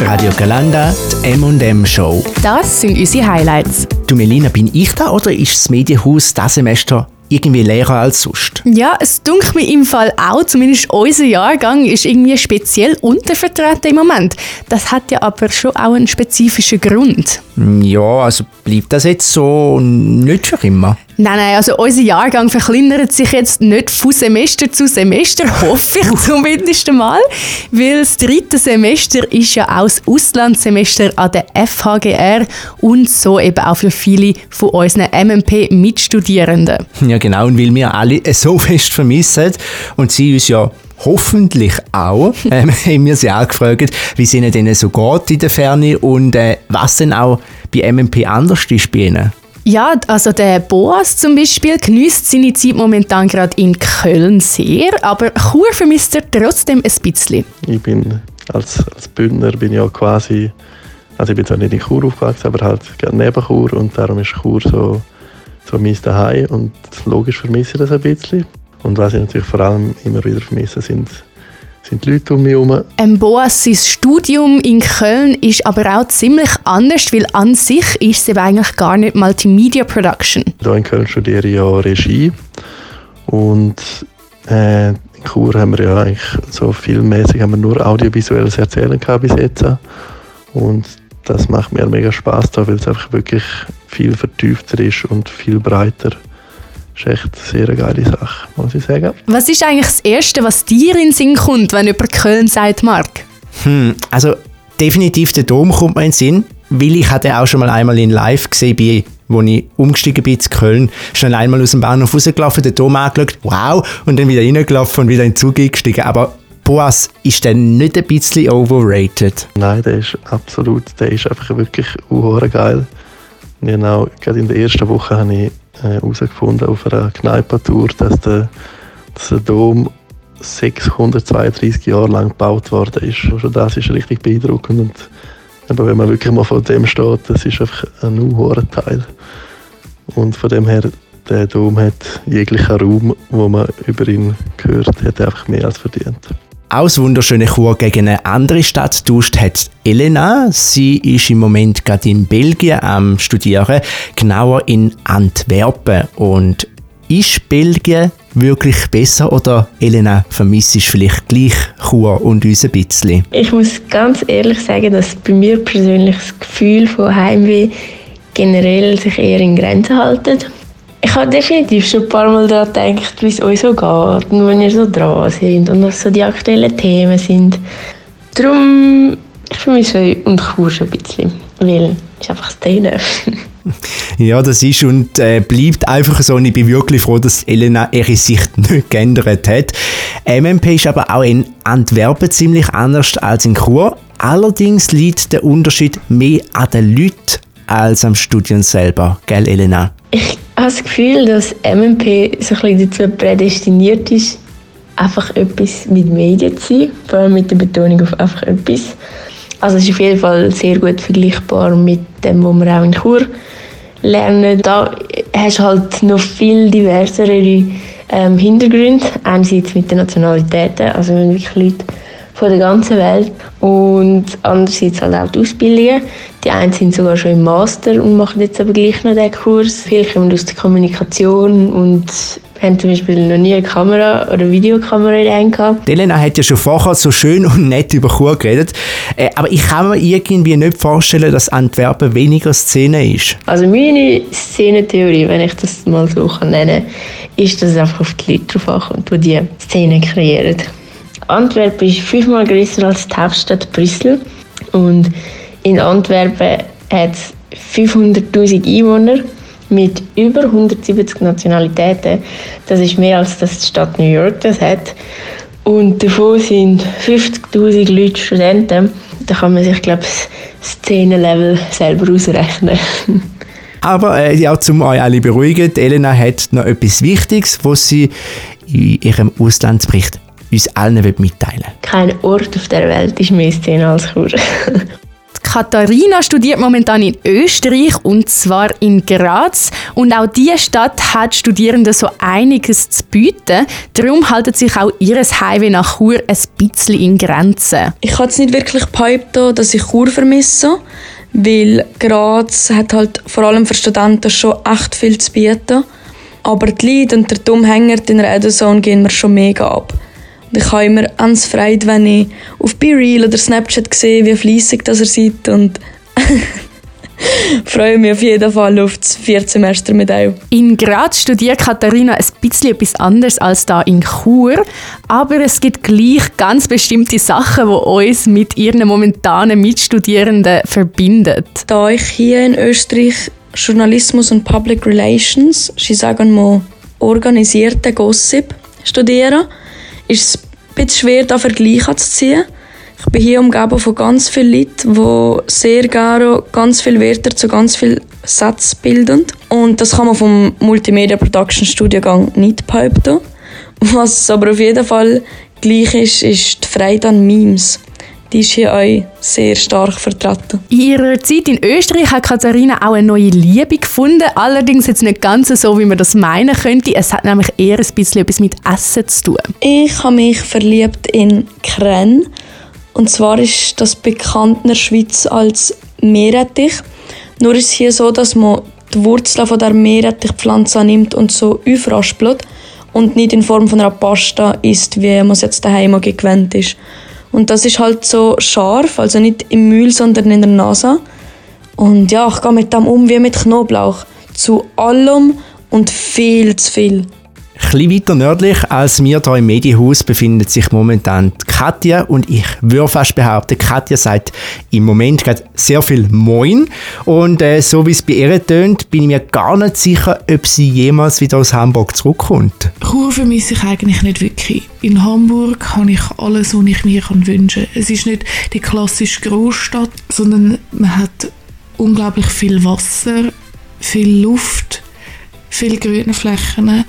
Radio Galanda, die M&M Show. Das sind unsere Highlights. Du Melina, bin ich da oder ist das Medienhaus dieses Semester irgendwie leerer als sonst. Ja, es dunkelt mir im Fall auch, zumindest unser Jahrgang ist irgendwie speziell untervertreten im Moment. Das hat ja aber schon auch einen spezifischen Grund. Ja, also bleibt das jetzt so nicht für immer? Nein, nein, also unser Jahrgang verkleinert sich jetzt nicht von Semester zu Semester, hoffe ich zumindest einmal, weil das dritte Semester ist ja auch das Auslandssemester an der FHGR und so eben auch für viele von unseren MMP-Mitstudierenden. Ja genau, und weil wir alle so fest vermissen und sie uns ja hoffentlich auch, ähm, haben wir sie auch gefragt, wie es ihnen denn so geht in der Ferne und äh, was denn auch bei MMP anders ist bei ihnen. Ja, also der Boas zum Beispiel genießt seine Zeit momentan gerade in Köln sehr, aber Chur vermisst er trotzdem ein bisschen. Ich bin als, als Bündner bin ja quasi, also ich bin zwar nicht in Chur aufgewachsen, aber halt neben Chur und darum ist Chur so, so mein Zuhause und logisch vermisse ich das ein bisschen. Und was ich natürlich vor allem immer wieder vermisse, sind sind die Leute um mich herum. Ähm, Boas, sein Studium in Köln ist aber auch ziemlich anders, weil an sich ist es eigentlich gar nicht Multimedia Production. Hier in Köln studiere ich ja Regie und äh, in Chur haben wir ja eigentlich so filmmäßig haben wir nur audiovisuelles Erzählen gehabt bis jetzt. Und das macht mir mega Spaß da, weil es einfach wirklich viel vertiefter ist und viel breiter ist echt eine sehr geile Sache, muss ich sagen. Was ist eigentlich das Erste, was dir in den Sinn kommt, wenn über Köln sagt, Marc? Hm, also definitiv der Dom kommt mir in den Sinn, weil ich hatte auch schon mal einmal in Live gesehen, bei, wo ich umgestiegen bin zu Köln, schnell einmal aus dem Bahnhof rausgelaufen, den Dom angeschaut, wow, und dann wieder reingelaufen und wieder in den Zug eingestiegen. Aber Boas ist dann nicht ein bisschen overrated? Nein, der ist absolut, der ist einfach wirklich geil. Genau, gerade in der ersten Woche habe ich herausgefunden äh, auf einer Kneipentour, dass der, dass der Dom 632 Jahre lang gebaut worden ist. Also das ist richtig beeindruckend. Und aber wenn man wirklich mal vor dem steht, das ist einfach ein unhoher Teil. Und von dem her, der Dom hat jeglichen Raum, wo man über ihn gehört, hat einfach mehr als verdient. Aus wunderschöne Chur gegen eine andere Stadt tauscht hat Elena. Sie ist im Moment gerade in Belgien am Studieren, genauer in Antwerpen. Und ist Belgien wirklich besser oder Elena vermisst vielleicht gleich Chur und uns ein bisschen? Ich muss ganz ehrlich sagen, dass bei mir persönlich das Gefühl von Heimweh generell sich eher in Grenzen halten. Ich habe definitiv schon ein paar Mal daran gedacht, wie es euch so geht und wenn ihr so dran sind und was so die aktuellen Themen sind. Darum, ich vermisse euch und Chur ein bisschen, weil es einfach das Thema. Ja, das ist und äh, bleibt einfach so. Und ich bin wirklich froh, dass Elena ihre Sicht nicht geändert hat. MMP ist aber auch in Antwerpen ziemlich anders als in Chur. Allerdings liegt der Unterschied mehr an den Leuten als am Studium selber. Gell, Elena? Ich habe das Gefühl, dass MMP so ein bisschen dazu prädestiniert ist, einfach etwas mit Medien zu sein, vor allem mit der Betonung auf einfach etwas. Also es ist auf jeden Fall sehr gut vergleichbar mit dem, was wir auch in Chur lernen. Da hast du halt noch viel diversere ähm, Hintergründe, einerseits mit den Nationalitäten, also wirklich Leute von der ganzen Welt und andererseits halt auch die Ausbildungen. Die einen sind sogar schon im Master und machen jetzt aber gleich noch den Kurs. Viele kommen aus der Kommunikation und haben zum Beispiel noch nie eine Kamera oder Videokamera in der gehabt. Elena hat ja schon vorher so schön und nett über Chur geredet, äh, aber ich kann mir irgendwie nicht vorstellen, dass Antwerpen weniger Szene ist. Also meine Szenentheorie, wenn ich das mal so nennen kann, ist, dass es einfach auf die Leute drauf ankommt, die die Szene kreieren. Antwerpen ist fünfmal größer als die Hauptstadt Brüssel und in Antwerpen hat es 500.000 Einwohner mit über 170 Nationalitäten. Das ist mehr als das die Stadt New York das hat. Und davon sind 50.000 Leute Studenten. Da kann man sich, glaube ich, das Szenenlevel selber ausrechnen. Aber äh, ja, zum euch alle beruhigen, Elena hat noch etwas Wichtiges, was sie in ihrem Auslandsbericht uns allen mitteilen Kein Ort auf der Welt ist mehr Szene als Chur. Katharina studiert momentan in Österreich und zwar in Graz. Und auch diese Stadt hat Studierenden so einiges zu bieten. Darum haltet sich auch ihr Heimweh nach Chur ein bisschen in Grenzen. Ich kann es nicht wirklich behaupten, dass ich Chur vermisse, weil Graz hat halt vor allem für Studenten schon echt viel zu bieten. Aber die Lied und der Dummhänger in der Edison gehen mir schon mega ab. Ich habe immer ganz Freude, wenn ich auf BeReal oder Snapchat sehe, wie fleissig das ihr seid und freue mich auf jeden Fall auf das vierte Semester mit euch. In Graz studiert Katharina ein bisschen etwas anderes als da in Chur, aber es gibt gleich ganz bestimmte Sachen, die uns mit ihren momentanen Mitstudierenden verbindet. Da ich hier in Österreich Journalismus und Public Relations, sie sagen mal organisierte Gossip, studiere, ist es ein bisschen schwer, da Vergleiche zu ziehen. Ich bin hier umgeben von ganz vielen Leuten, die sehr gerne ganz viele Wörter zu ganz vielen Sätzen bilden. Und das kann man vom Multimedia Production Studiengang nicht behaupten. Was aber auf jeden Fall gleich ist, ist die Freude an Memes die ist hier auch sehr stark vertreten. In ihrer Zeit in Österreich hat Katharina auch eine neue Liebe gefunden. Allerdings jetzt nicht ganz so, wie man das meinen könnte. Es hat nämlich eher ein bisschen etwas mit Essen zu tun. Ich habe mich verliebt in Kren. Und zwar ist das bekannt in der Schweiz als Meerrettich. Nur ist es hier so, dass man die Wurzeln von der Meerrettichpflanze nimmt und so aufraspelt und nicht in Form von einer Pasta isst, wie man es jetzt daheim gewöhnt ist. Und das ist halt so scharf, also nicht im Müll, sondern in der Nase. Und ja, ich gehe mit dem um wie mit Knoblauch. Zu allem und viel zu viel. Ein weiter nördlich als wir hier im Medienhaus befindet sich momentan Katja und ich würde fast behaupten, Katja sagt im Moment gerade sehr viel Moin und äh, so wie es bei ihr tönt, bin ich mir gar nicht sicher, ob sie jemals wieder aus Hamburg zurückkommt. Chur vermisse ich eigentlich nicht wirklich. In Hamburg habe ich alles, was ich mir wünschen kann. Es ist nicht die klassische Großstadt, sondern man hat unglaublich viel Wasser, viel Luft, viele grüne Flächen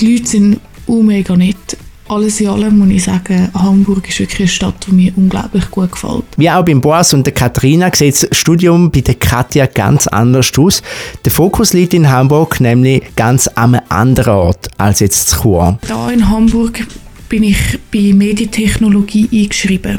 die Leute sind auch mega nett. Alles in allem muss ich sagen, Hamburg ist wirklich eine Stadt, die mir unglaublich gut gefällt. Wie auch beim Boas und der Katharina sieht das Studium bei der Katja ganz anders aus. Der Fokus liegt in Hamburg nämlich ganz am anderen Ort als jetzt zu Chur. Da in Hamburg bin ich bei Medientechnologie eingeschrieben.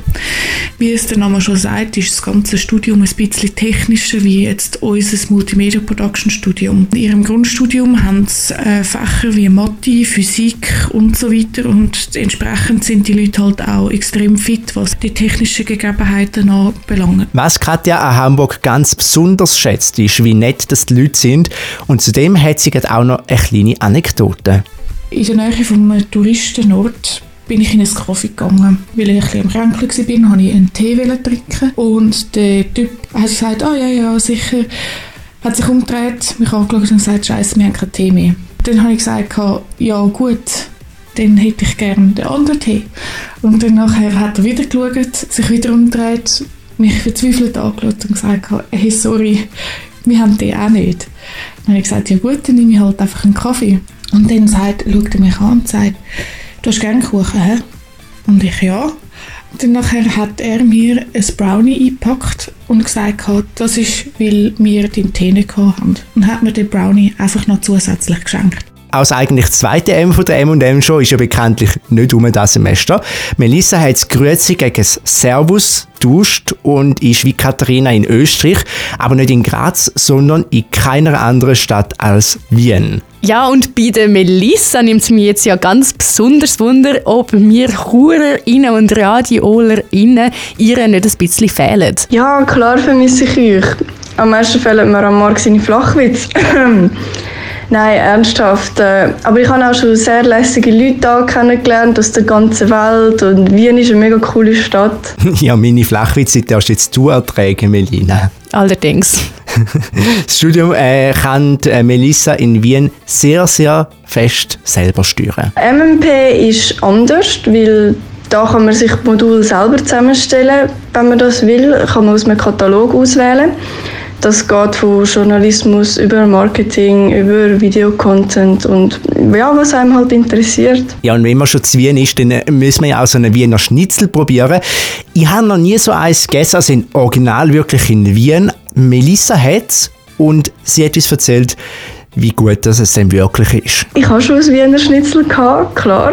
Wie es der Name schon sagt, ist das ganze Studium ein bisschen technischer wie jetzt unser Multimedia Production Studium. In ihrem Grundstudium haben sie äh, Fächer wie Mathe, Physik und so weiter und entsprechend sind die Leute halt auch extrem fit, was die technischen Gegebenheiten anbelangt. Was Katja an Hamburg ganz besonders schätzt, ist, wie nett das die Leute sind und zudem hat sie auch noch eine kleine Anekdote. In der Nähe vom Touristenort bin ich in ein Kaffee gegangen. Weil ich ein bisschen am Kränkeln war, wollte ich einen Tee trinken. Und der Typ hat gesagt, ah oh, ja, ja, sicher. Hat sich umgedreht, mich angeschaut und gesagt, Scheiße, wir haben keinen Tee mehr. Dann habe ich gesagt, ja gut, dann hätte ich gerne den anderen Tee. Und dann nachher hat er wieder geschaut, sich wieder umgedreht, mich verzweifelt angeschaut und gesagt, hey, sorry, wir haben den auch nicht. Dann habe ich gesagt, ja gut, dann nehme ich halt einfach einen Kaffee. Und dann sagt, schaut er mich an und sagt, du hast gerne Kuchen, hä? Und ich, ja. Und dann nachher hat er mir ein Brownie eingepackt und gesagt, das ist, weil wir den Tee nicht haben. Und hat mir den Brownie einfach noch zusätzlich geschenkt. Aus eigentlich das zweite M von der M&M Show ist ja bekanntlich nicht um das Semester. Melissa hat das Grüezi gegen das Servus tauscht und ist wie Katharina in Österreich, aber nicht in Graz, sondern in keiner anderen Stadt als Wien. Ja, und bei der Melissa nimmt es mir jetzt ja ganz besonders Wunder, ob mir Churerinnen und Radiolerinnen ihr nicht ein bisschen fehlen. Ja, klar vermisse ich euch. Am meisten fehlen mir am Morgen seine Flachwitz. Nein, ernsthaft. Äh, aber ich habe auch schon sehr lässige Leute da kennengelernt aus der ganzen Welt und Wien ist eine mega coole Stadt. ja, meine Flachwitze darfst jetzt du ertragen, Melina. Allerdings. das Studium äh, kann äh, Melissa in Wien sehr, sehr fest selber steuern. MMP ist anders, weil da kann man sich Modul selber zusammenstellen, wenn man das will. Kann man aus einem Katalog auswählen. Das geht von Journalismus über Marketing, über Videocontent und ja, was einem halt interessiert. Ja, und wenn man schon zu Wien ist, dann müssen wir ja auch so einen Wiener Schnitzel probieren. Ich habe noch nie so eins gegessen, also in Original wirklich in Wien. Melissa hat und sie hat uns erzählt, wie gut das es denn wirklich ist. Ich habe schon ein Wiener Schnitzel gehabt, klar.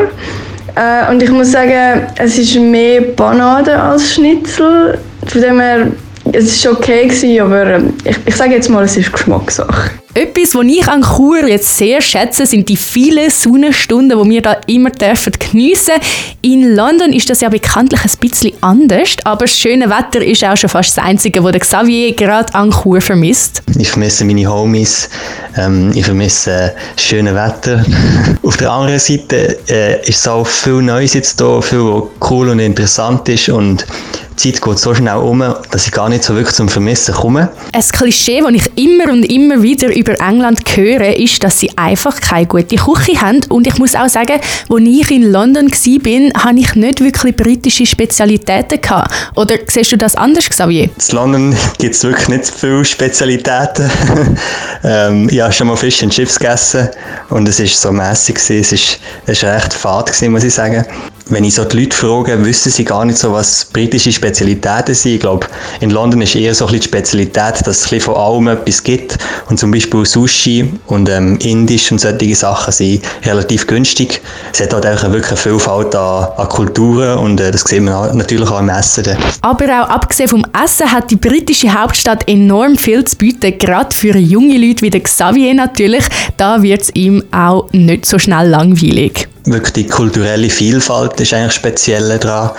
Äh, und ich muss sagen, es ist mehr Banane als Schnitzel. Von dem her, es war okay, aber ähm, ich, ich sage jetzt mal, es ist Geschmackssache. Etwas, was ich an Chur jetzt sehr schätze, sind die vielen Sonnenstunden, die wir da immer dürfen geniessen In London ist das ja bekanntlich ein bisschen anders, aber das schöne Wetter ist auch schon fast das Einzige, was Xavier gerade an Chur vermisst. Ich vermisse meine Homies, ähm, ich vermisse äh, das schöne Wetter. Auf der anderen Seite äh, ist es auch viel Neues jetzt da, viel was cool und interessant ist und die Zeit geht so schnell um, dass ich gar nicht so wirklich zum Vermissen komme. Ein Klischee, das ich immer und immer wieder über England höre, ist, dass sie einfach keine gute Küche haben. Und ich muss auch sagen, als ich in London war, hatte ich nicht wirklich britische Spezialitäten. Gehabt. Oder siehst du das anders, Xavier? In London gibt es wirklich nicht viele Spezialitäten. ähm, ich habe schon mal Fisch und Chips gegessen und es war so mässig. Es war recht fad, muss ich sagen wenn ich so die Leute frage, wissen sie gar nicht so, was britische Spezialitäten sind. Ich glaube, in London ist eher so ein bisschen die Spezialität, dass es von allem etwas gibt. Und zum Beispiel Sushi und ähm, Indisch und solche Sachen sind relativ günstig. Es hat halt auch wirklich eine Vielfalt an, an Kulturen und äh, das sieht man natürlich auch im Essen. Aber auch abgesehen vom Essen hat die britische Hauptstadt enorm viel zu bieten, gerade für junge Leute wie der Xavier natürlich. Da wird es ihm auch nicht so schnell langweilig wirklich die kulturelle Vielfalt ist eigentlich speziell daran,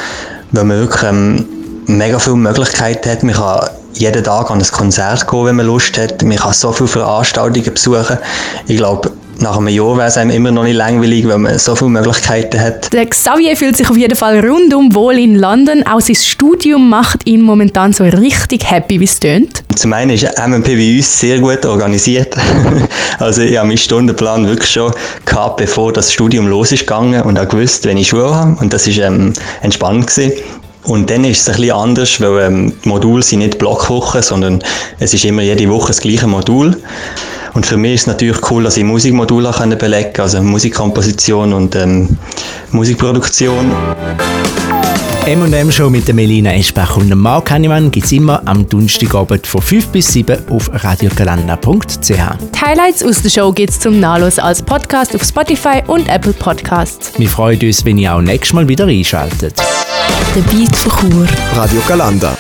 weil man wirklich ähm, mega viele Möglichkeiten hat. Man kann jeden Tag an ein Konzert gehen, wenn man Lust hat. Man kann so viele Veranstaltungen besuchen. Ich glaube, nach einem Jahr wäre es einem immer noch nicht langweilig, weil man so viele Möglichkeiten hat. Der Xavier fühlt sich auf jeden Fall rundum wohl in London. Auch sein Studium macht ihn momentan so richtig happy, wie es tönt. Zum einen ist MMP bei uns sehr gut organisiert. also ich habe meinen Stundenplan wirklich schon gehabt, bevor das Studium losgegangen und auch gewusst, wenn ich Schule habe. Und das war ähm, entspannt. Gewesen. Und dann ist es ein bisschen anders, weil ähm, die Module sind nicht Blockwochen, sondern es ist immer jede Woche das gleiche Modul. Und für mich ist es natürlich cool, dass ich Musikmodule belegen kann, also Musikkomposition und ähm, Musikproduktion. M&M Show mit der Melina Eschbach und dem Marc Hannemann gibt es immer am Donnerstagabend von 5 bis 7 auf radiogalanda.ch. Die Highlights aus der Show gibt es zum Nachlesen als Podcast auf Spotify und Apple Podcasts. Wir freuen uns, wenn ihr auch nächstes Mal wieder einschaltet. Der Beat von Chur. Radio Galanda.